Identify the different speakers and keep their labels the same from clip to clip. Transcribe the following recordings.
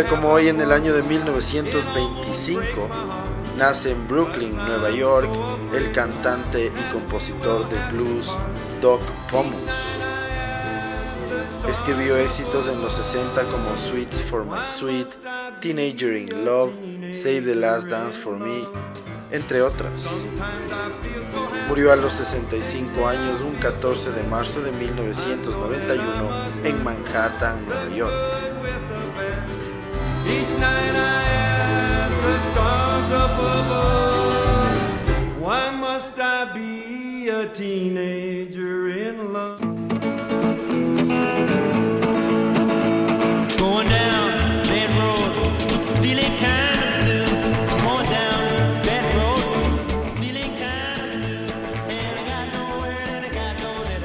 Speaker 1: Como hoy en el año de 1925, nace en Brooklyn, Nueva York, el cantante y compositor de blues Doc Pomus. Escribió éxitos en los 60 como Sweets for My Sweet, Teenager in Love, Save the Last Dance for Me, entre otras. Murió a los 65 años un 14 de marzo de 1991 en Manhattan, Nueva York. Each night I ask the stars up above, why must I be a teenager in love?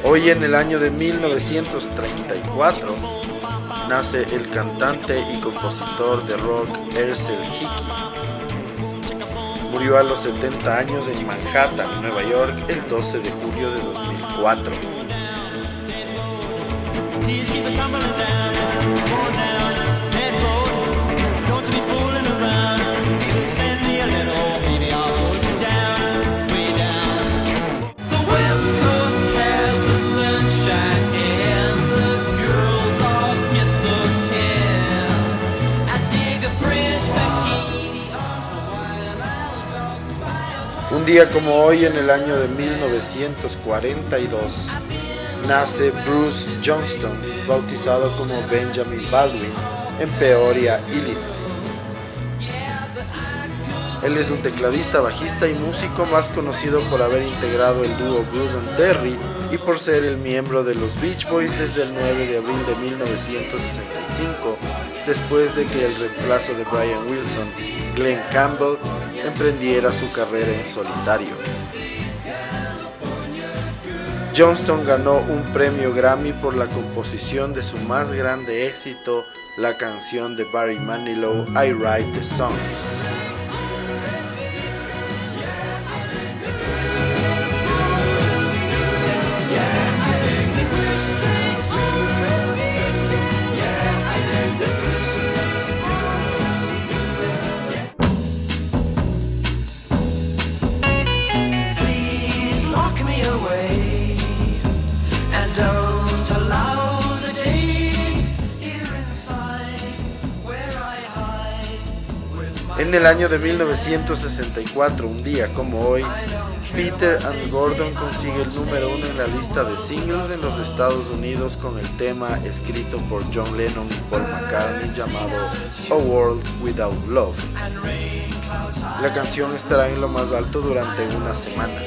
Speaker 1: Hoy en el año de 1934 nace el cantante y compositor de rock Ersel Hickey. Murió a los 70 años en Manhattan, Nueva York, el 12 de julio de 2004. Como hoy, en el año de 1942, nace Bruce Johnston, bautizado como Benjamin Baldwin, en Peoria, Illinois. Él es un tecladista, bajista y músico más conocido por haber integrado el dúo Bruce and Terry y por ser el miembro de los Beach Boys desde el 9 de abril de 1965, después de que el reemplazo de Brian Wilson, Glenn Campbell, emprendiera su carrera en solitario. Johnston ganó un premio Grammy por la composición de su más grande éxito, la canción de Barry Manilow, I Write the Songs. El año de 1964, un día como hoy, Peter and Gordon consigue el número uno en la lista de singles en los Estados Unidos con el tema escrito por John Lennon y Paul McCartney llamado A World Without Love. La canción estará en lo más alto durante una semana.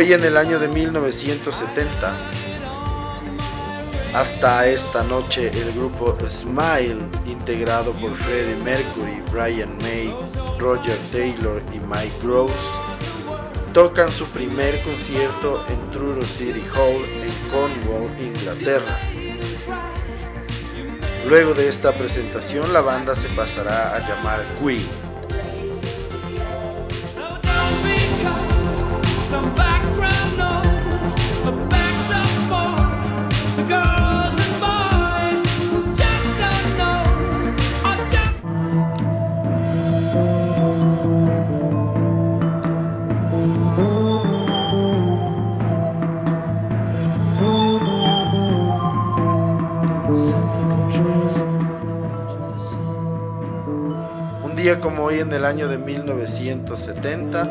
Speaker 1: Hoy en el año de 1970, hasta esta noche el grupo Smile, integrado por Freddie Mercury, Brian May, Roger Taylor y Mike Gross, tocan su primer concierto en Truro City Hall en Cornwall, Inglaterra. Luego de esta presentación la banda se pasará a llamar Queen. Como hoy en el año de 1970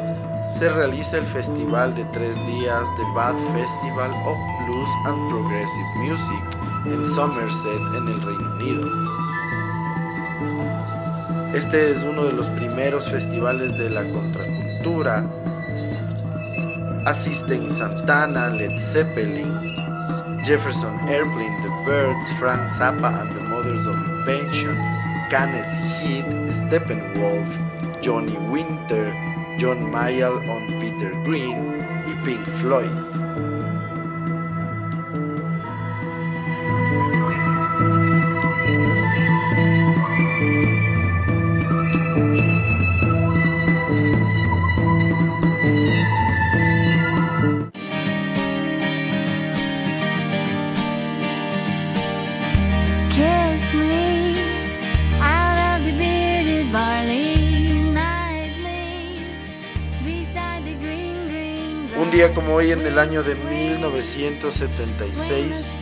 Speaker 1: se realiza el festival de tres días de Bath Festival of Blues and Progressive Music en Somerset en el Reino Unido. Este es uno de los primeros festivales de la contracultura. Asisten Santana, Led Zeppelin, Jefferson Airplane, The Birds, Frank Zappa and the Mothers of Invention, Kenneth Heath, Steppenwolf, Johnny Winter, John Mayall on Peter Green y Pink Floyd. Como hoy en el año de 1976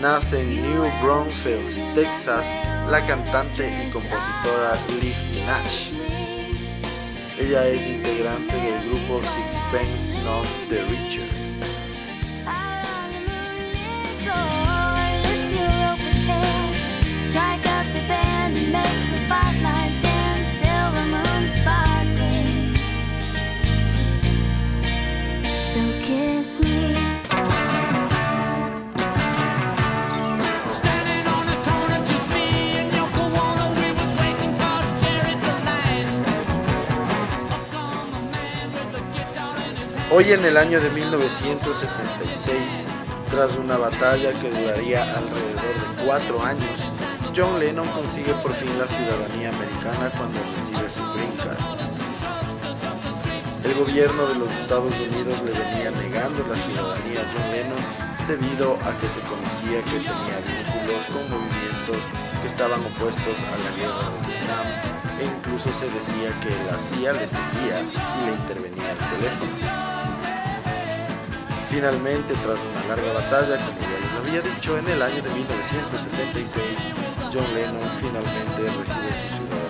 Speaker 1: nace en New Braunfels, Texas, la cantante y compositora Liv Nash. Ella es integrante del grupo Sixpence None the Richer. Hoy en el año de 1976, tras una batalla que duraría alrededor de cuatro años, John Lennon consigue por fin la ciudadanía americana cuando recibe su green card. El gobierno de los Estados Unidos le venía negando la ciudadanía a John Lennon debido a que se conocía que tenía vínculos con movimientos que estaban opuestos a la guerra de Vietnam e incluso se decía que la CIA le seguía y le intervenía al teléfono. Finalmente, tras una larga batalla, como ya les había dicho, en el año de 1976, John Lennon finalmente recibe su ciudadanía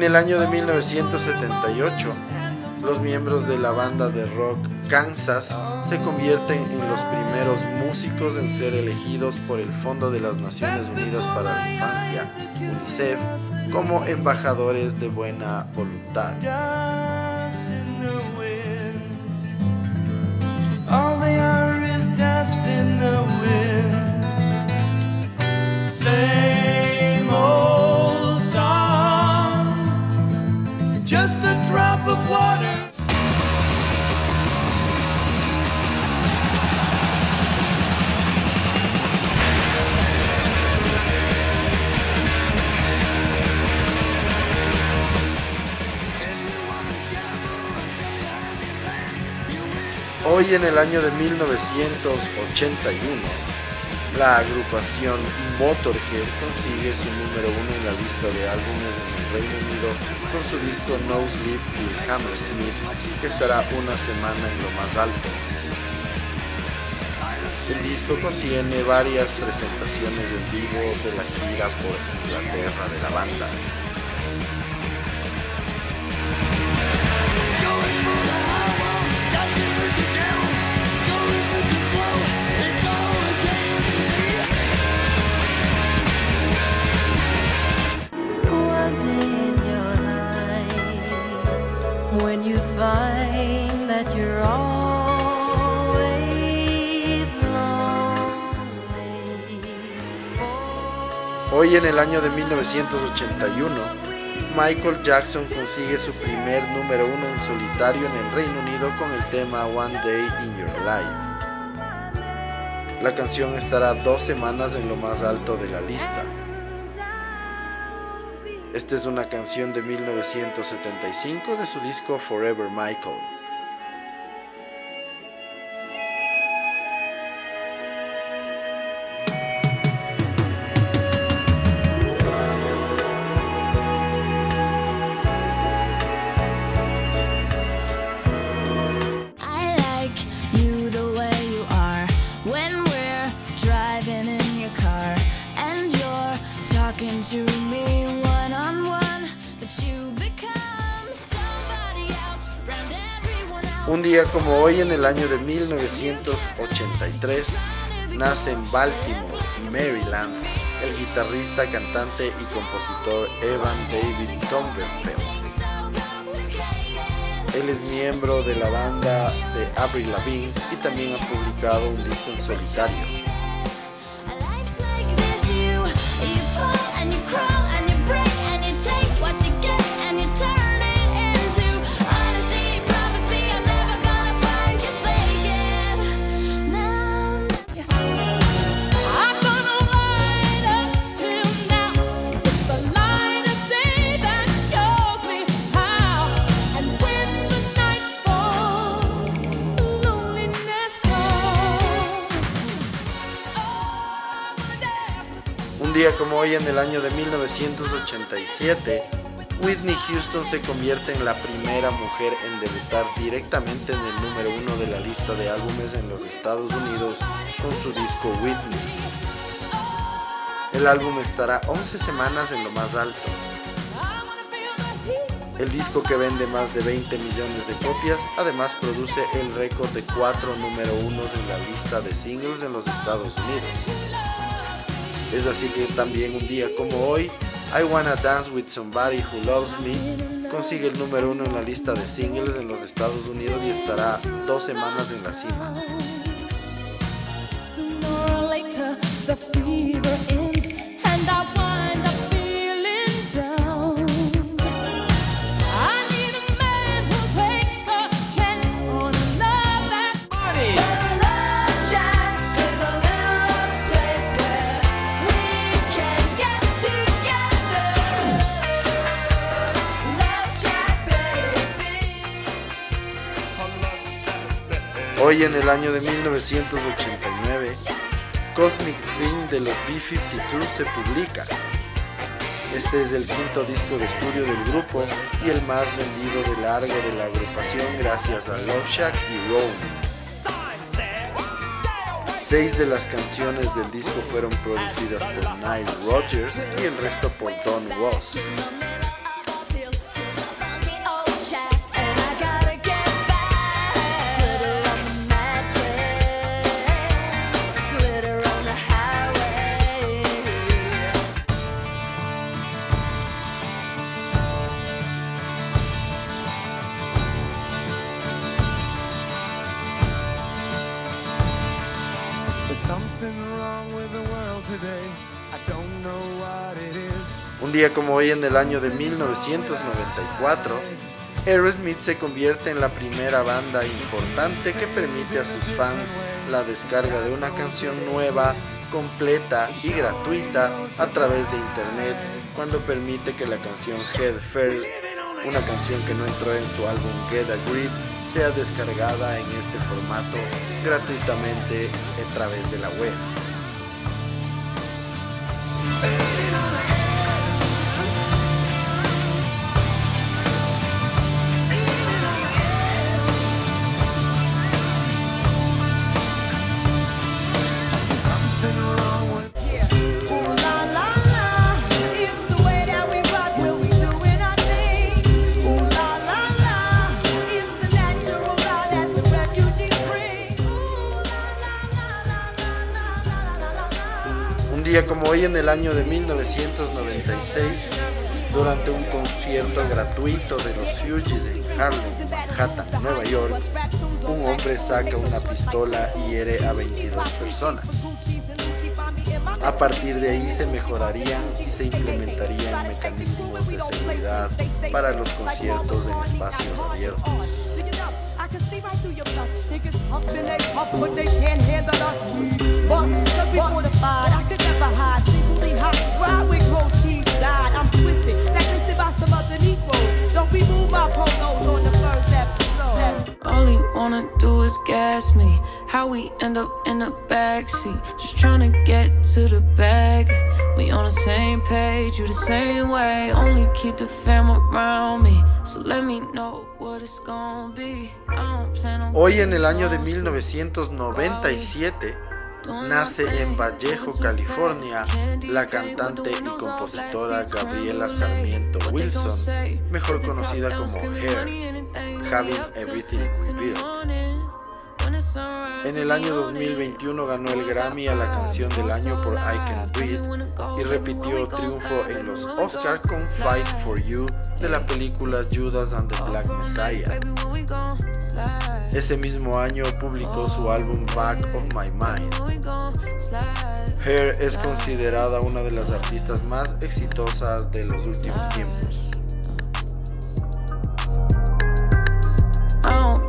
Speaker 1: En el año de 1978, los miembros de la banda de rock Kansas se convierten en los primeros músicos en ser elegidos por el Fondo de las Naciones Unidas para la Infancia, UNICEF, como embajadores de buena voluntad. Hoy en el año de 1981, la agrupación Motorhead consigue su número uno en la lista de álbumes en el Reino Unido con su disco No Sleep Till Hammersmith, que estará una semana en lo más alto. El disco contiene varias presentaciones en vivo de la gira por Inglaterra de la banda. Hoy en el año de 1981, Michael Jackson consigue su primer número uno en solitario en el Reino Unido con el tema One Day in Your Life. La canción estará dos semanas en lo más alto de la lista. Esta es una canción de 1975 de su disco Forever Michael. Un día como hoy en el año de 1983 nace en Baltimore, Maryland, el guitarrista, cantante y compositor Evan David Tombenfeld. Él es miembro de la banda de Avril Lavigne y también ha publicado un disco en solitario. Como hoy en el año de 1987, Whitney Houston se convierte en la primera mujer en debutar directamente en el número uno de la lista de álbumes en los Estados Unidos con su disco Whitney. El álbum estará 11 semanas en lo más alto. El disco que vende más de 20 millones de copias además produce el récord de cuatro número unos en la lista de singles en los Estados Unidos. Es así que también un día como hoy, I Wanna Dance with Somebody Who Loves Me consigue el número uno en la lista de singles en los Estados Unidos y estará dos semanas en la cima. Hoy en el año de 1989, Cosmic Ring de los B-52 se publica. Este es el quinto disco de estudio del grupo y el más vendido de largo de la agrupación gracias a Love Shack y Rome. Seis de las canciones del disco fueron producidas por Nile Rodgers y el resto por Don Ross. Un día como hoy en el año de 1994, Aerosmith se convierte en la primera banda importante que permite a sus fans la descarga de una canción nueva, completa y gratuita a través de internet cuando permite que la canción Head First, una canción que no entró en su álbum Get a Grip, sea descargada en este formato gratuitamente a través de la web. Como hoy en el año de 1996, durante un concierto gratuito de los Fugees en Harlem, Manhattan, Nueva York, un hombre saca una pistola y hiere a 22 personas. A partir de ahí se mejorarían y se implementarían mecanismos de seguridad para los conciertos en espacios abiertos. can see right through your. Niggas huff and they but they can't handle us. We bust, cause we fortified. I could never hide. Secretly hot, with cold cheese, died. I'm twisted, by
Speaker 2: some other Negroes. Don't polos on the first episode.
Speaker 3: All he wanna do is
Speaker 1: gas me. How we end up in the backseat, just trying to get to the bag. We on the same page, you the same way. Only keep the fam around me, so let me know what it's gonna be. I don't plan on Hoy en el año de 1997 nace en Vallejo, California, la cantante y compositora Gabriela Sarmiento Wilson, mejor conocida como Hair, Having Everything Revealed. En el año 2021 ganó el Grammy a la canción del año por I Can Breathe y repitió triunfo en los Oscars con Fight for You de la película Judas and the Black Messiah. Ese mismo año publicó su álbum Back of My Mind. Hair es considerada una de las artistas más exitosas de los últimos tiempos.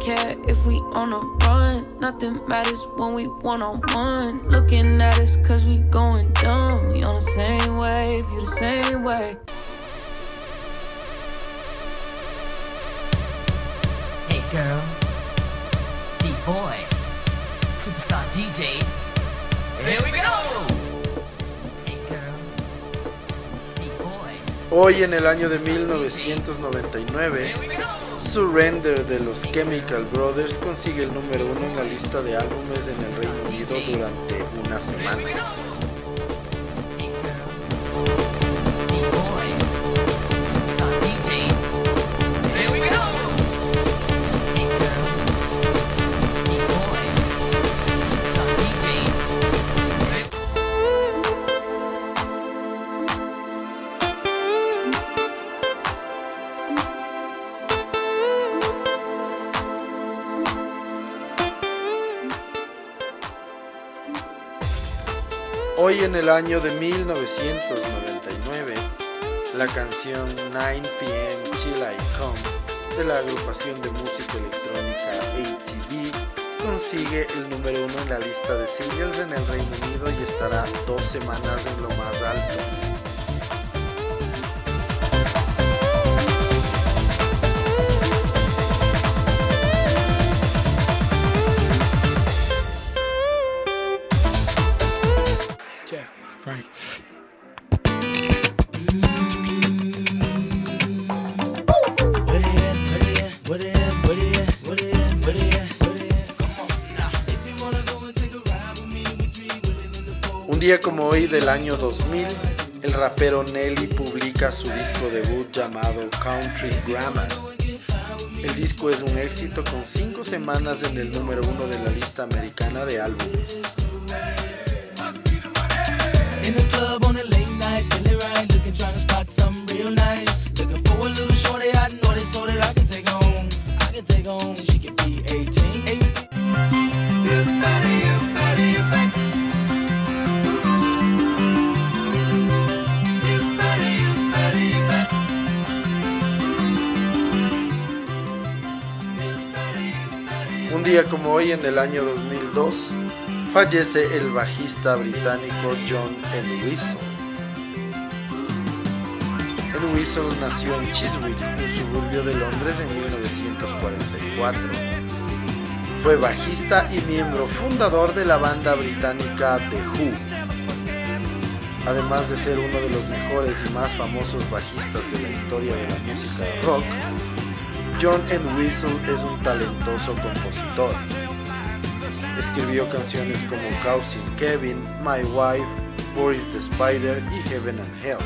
Speaker 1: Care if we on a run. Nothing matters when we one on one. Looking at us cause we going dumb. We on the same wave, you the same way. Hoy en el año de 1999. Surrender de los Chemical Brothers consigue el número uno en la lista de álbumes en el Reino Unido durante una semana. Hoy en el año de 1999, la canción 9 pm Till I Come de la agrupación de música electrónica ATV consigue el número uno en la lista de singles en el Reino Unido y estará dos semanas en lo más alto. Día como hoy del año 2000, el rapero Nelly publica su disco debut llamado Country Grammar. El disco es un éxito con 5 semanas en el número uno de la lista americana de álbumes. Como hoy, en el año 2002, fallece el bajista británico John Entwistle. Entwistle nació en Chiswick, un suburbio de Londres, en 1944. Fue bajista y miembro fundador de la banda británica The Who. Además de ser uno de los mejores y más famosos bajistas de la historia de la música rock, John Entwistle es un talentoso compositor. Escribió canciones como Cousin Kevin, My Wife, Boris the Spider y Heaven and Hell.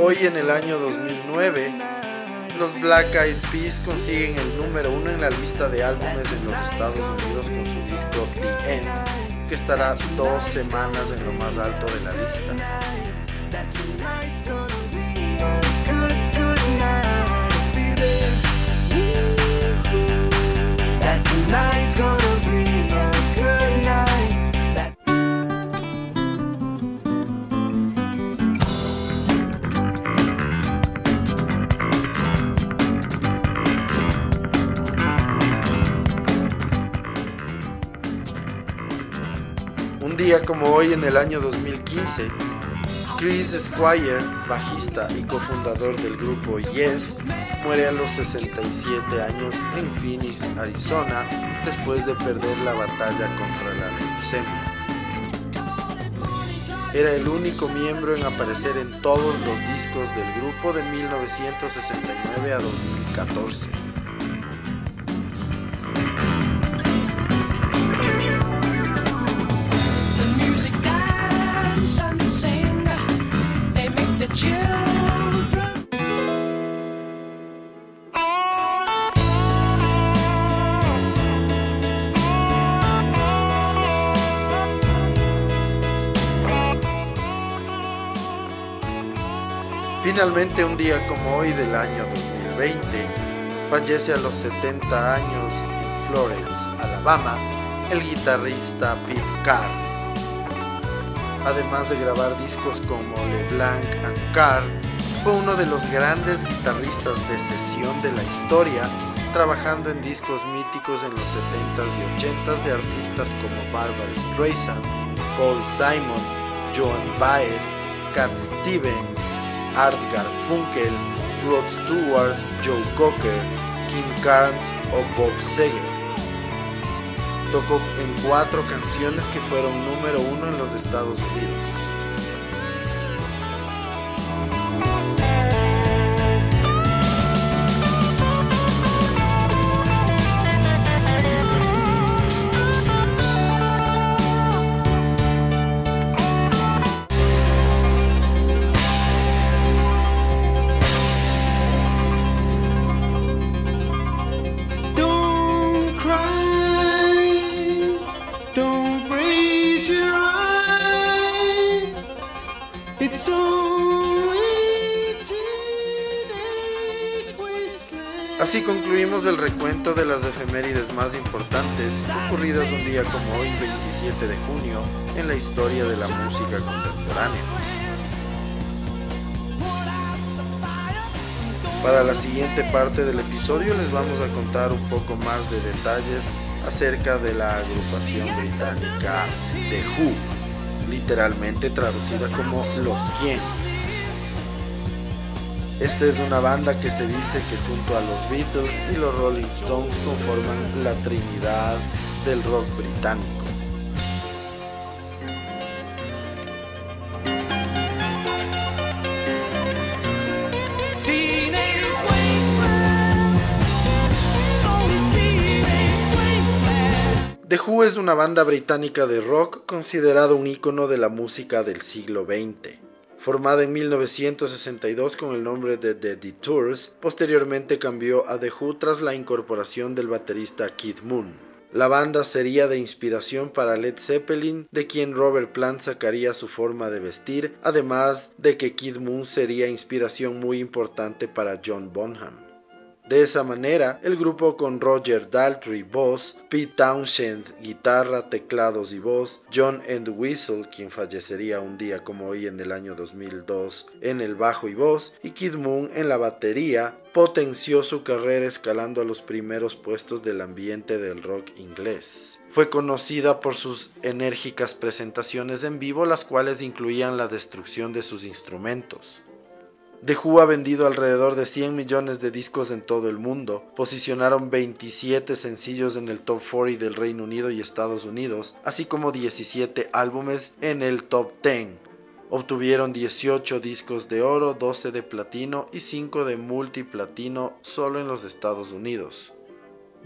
Speaker 1: Hoy en el año 2009, los Black Eyed Peas consiguen el número uno en la lista de álbumes en los Estados Unidos con su disco The End, que estará dos semanas en lo más alto de la lista. Día como hoy en el año 2015, Chris Squire, bajista y cofundador del grupo Yes, muere a los 67 años en Phoenix, Arizona, después de perder la batalla contra la leucemia. Era el único miembro en aparecer en todos los discos del grupo de 1969 a 2014. Finalmente, un día como hoy del año 2020, fallece a los 70 años en Florence, Alabama, el guitarrista Pete Carr. Además de grabar discos como LeBlanc and Carr, fue uno de los grandes guitarristas de sesión de la historia, trabajando en discos míticos en los 70s y 80s de artistas como Barbara Streisand, Paul Simon, Joan Baez, Cat Stevens, Art Garfunkel, Rod Stewart, Joe Cocker, Kim Carnes o Bob Seger. Tocó en cuatro canciones que fueron número uno en los Estados Unidos. Concluimos el recuento de las efemérides más importantes ocurridas un día como hoy, 27 de junio, en la historia de la música contemporánea. Para la siguiente parte del episodio les vamos a contar un poco más de detalles acerca de la agrupación británica The Who, literalmente traducida como Los Quién. Esta es una banda que se dice que junto a los Beatles y los Rolling Stones conforman la trinidad del rock británico. The Who es una banda británica de rock considerada un icono de la música del siglo XX. Formada en 1962 con el nombre de The Detours, posteriormente cambió a The Who tras la incorporación del baterista Keith Moon. La banda sería de inspiración para Led Zeppelin, de quien Robert Plant sacaría su forma de vestir, además de que Keith Moon sería inspiración muy importante para John Bonham. De esa manera, el grupo con Roger Daltrey voz, Pete Townshend guitarra, teclados y voz, John Entwistle, quien fallecería un día como hoy en el año 2002 en el bajo y voz, y Kid Moon en la batería, potenció su carrera escalando a los primeros puestos del ambiente del rock inglés. Fue conocida por sus enérgicas presentaciones en vivo, las cuales incluían la destrucción de sus instrumentos. The Who ha vendido alrededor de 100 millones de discos en todo el mundo, posicionaron 27 sencillos en el top 40 del Reino Unido y Estados Unidos, así como 17 álbumes en el top 10. Obtuvieron 18 discos de oro, 12 de platino y 5 de multiplatino solo en los Estados Unidos.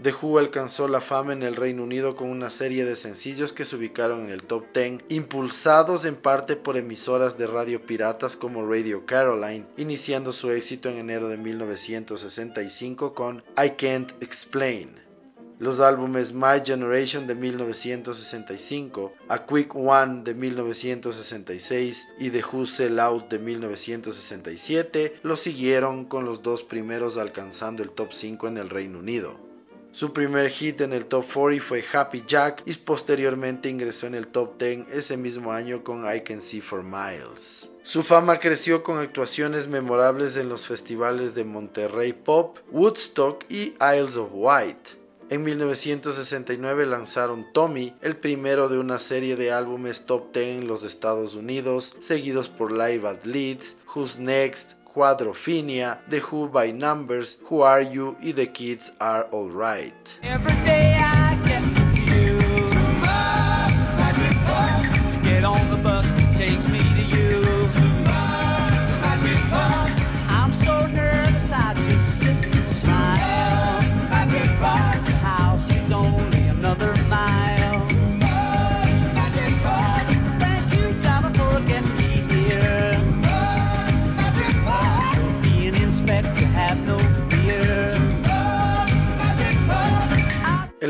Speaker 1: The Who alcanzó la fama en el Reino Unido con una serie de sencillos que se ubicaron en el top 10, impulsados en parte por emisoras de radio piratas como Radio Caroline, iniciando su éxito en enero de 1965 con I Can't Explain. Los álbumes My Generation de 1965, A Quick One de 1966 y The Who Sell Out de 1967 lo siguieron con los dos primeros alcanzando el top 5 en el Reino Unido. Su primer hit en el top 40 fue Happy Jack y posteriormente ingresó en el top 10 ese mismo año con I Can See for Miles. Su fama creció con actuaciones memorables en los festivales de Monterrey Pop, Woodstock y Isles of Wight. En 1969 lanzaron Tommy, el primero de una serie de álbumes top 10 en los Estados Unidos, seguidos por Live at Leeds, Who's Next, Quadrophenia, The Who by Numbers, Who Are You y The Kids Are Alright.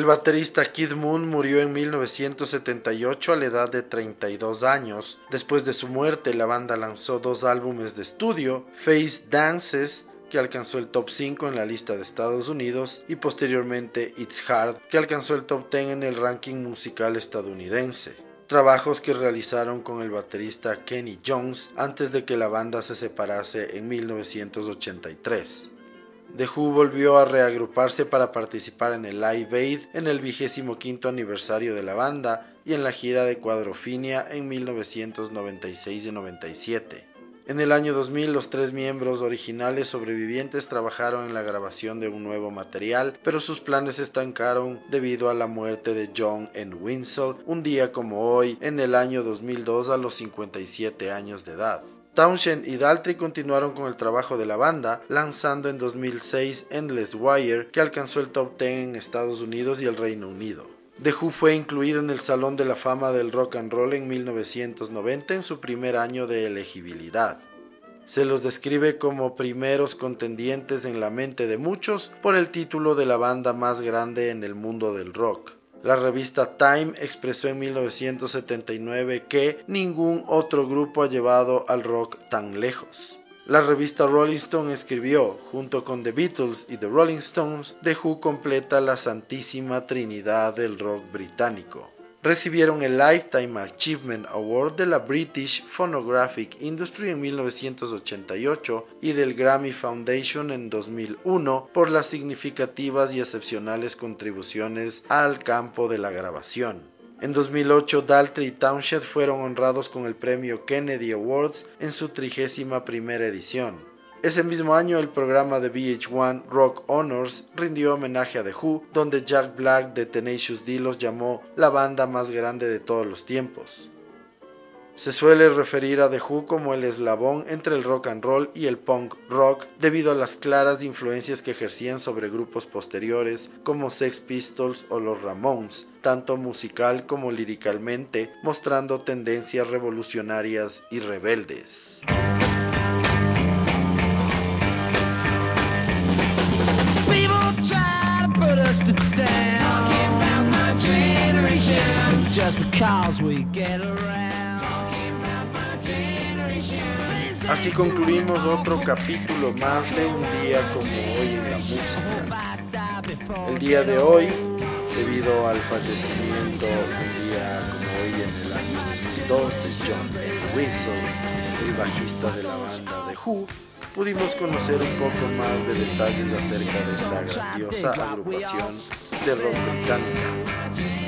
Speaker 1: El baterista Kid Moon murió en 1978 a la edad de 32 años. Después de su muerte, la banda lanzó dos álbumes de estudio, Face Dances, que alcanzó el top 5 en la lista de Estados Unidos, y posteriormente It's Hard, que alcanzó el top 10 en el ranking musical estadounidense. Trabajos que realizaron con el baterista Kenny Jones antes de que la banda se separase en 1983. The Who volvió a reagruparse para participar en el Live Aid en el vigésimo quinto aniversario de la banda y en la gira de Cuadrofinia en 1996 y 97. En el año 2000 los tres miembros originales sobrevivientes trabajaron en la grabación de un nuevo material, pero sus planes estancaron debido a la muerte de John N. Winslow un día como hoy en el año 2002 a los 57 años de edad. Townshend y Daltrey continuaron con el trabajo de la banda, lanzando en 2006 Endless Wire, que alcanzó el top 10 en Estados Unidos y el Reino Unido. The Who fue incluido en el Salón de la Fama del Rock and Roll en 1990 en su primer año de elegibilidad. Se los describe como primeros contendientes en la mente de muchos por el título de la banda más grande en el mundo del rock. La revista Time expresó en 1979 que ningún otro grupo ha llevado al rock tan lejos. La revista Rolling Stone escribió, junto con The Beatles y The Rolling Stones, The Who completa la santísima trinidad del rock británico recibieron el Lifetime Achievement Award de la British Phonographic Industry en 1988 y del Grammy Foundation en 2001 por las significativas y excepcionales contribuciones al campo de la grabación. En 2008, Daltrey y Townshend fueron honrados con el premio Kennedy Awards en su trigésima primera edición. Ese mismo año el programa de VH1 Rock Honors rindió homenaje a The Who, donde Jack Black de Tenacious D los llamó la banda más grande de todos los tiempos. Se suele referir a The Who como el eslabón entre el rock and roll y el punk rock debido a las claras influencias que ejercían sobre grupos posteriores como Sex Pistols o los Ramones, tanto musical como líricamente, mostrando tendencias revolucionarias y rebeldes. Así concluimos otro capítulo más de un día como hoy en la música. El día de hoy, debido al fallecimiento un día como hoy en el año 2002 de John N. Wilson, el bajista de la banda de Who, pudimos conocer un poco más de detalles acerca de esta grandiosa agrupación de rock británica.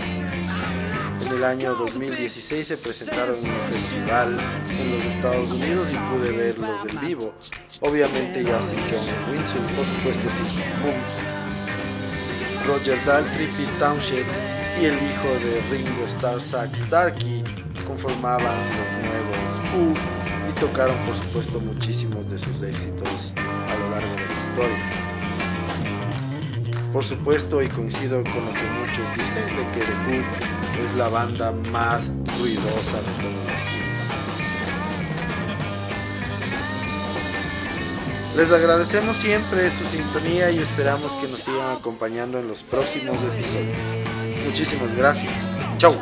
Speaker 1: El año 2016 se presentaron en un festival en los Estados Unidos y pude verlos en vivo. Obviamente ya sin John Winslow, por supuesto sin Boom. Roger Daltrey, Pete Townshend y el hijo de Ringo Starr, Zach Starkey, conformaban los nuevos Who tocaron por supuesto muchísimos de sus éxitos a lo largo de la historia. Por supuesto, y coincido con lo que muchos dicen, de que The Who es la banda más ruidosa de todos los tiempos. Les agradecemos siempre su sintonía y esperamos que nos sigan acompañando en los próximos episodios. Muchísimas gracias. Chau.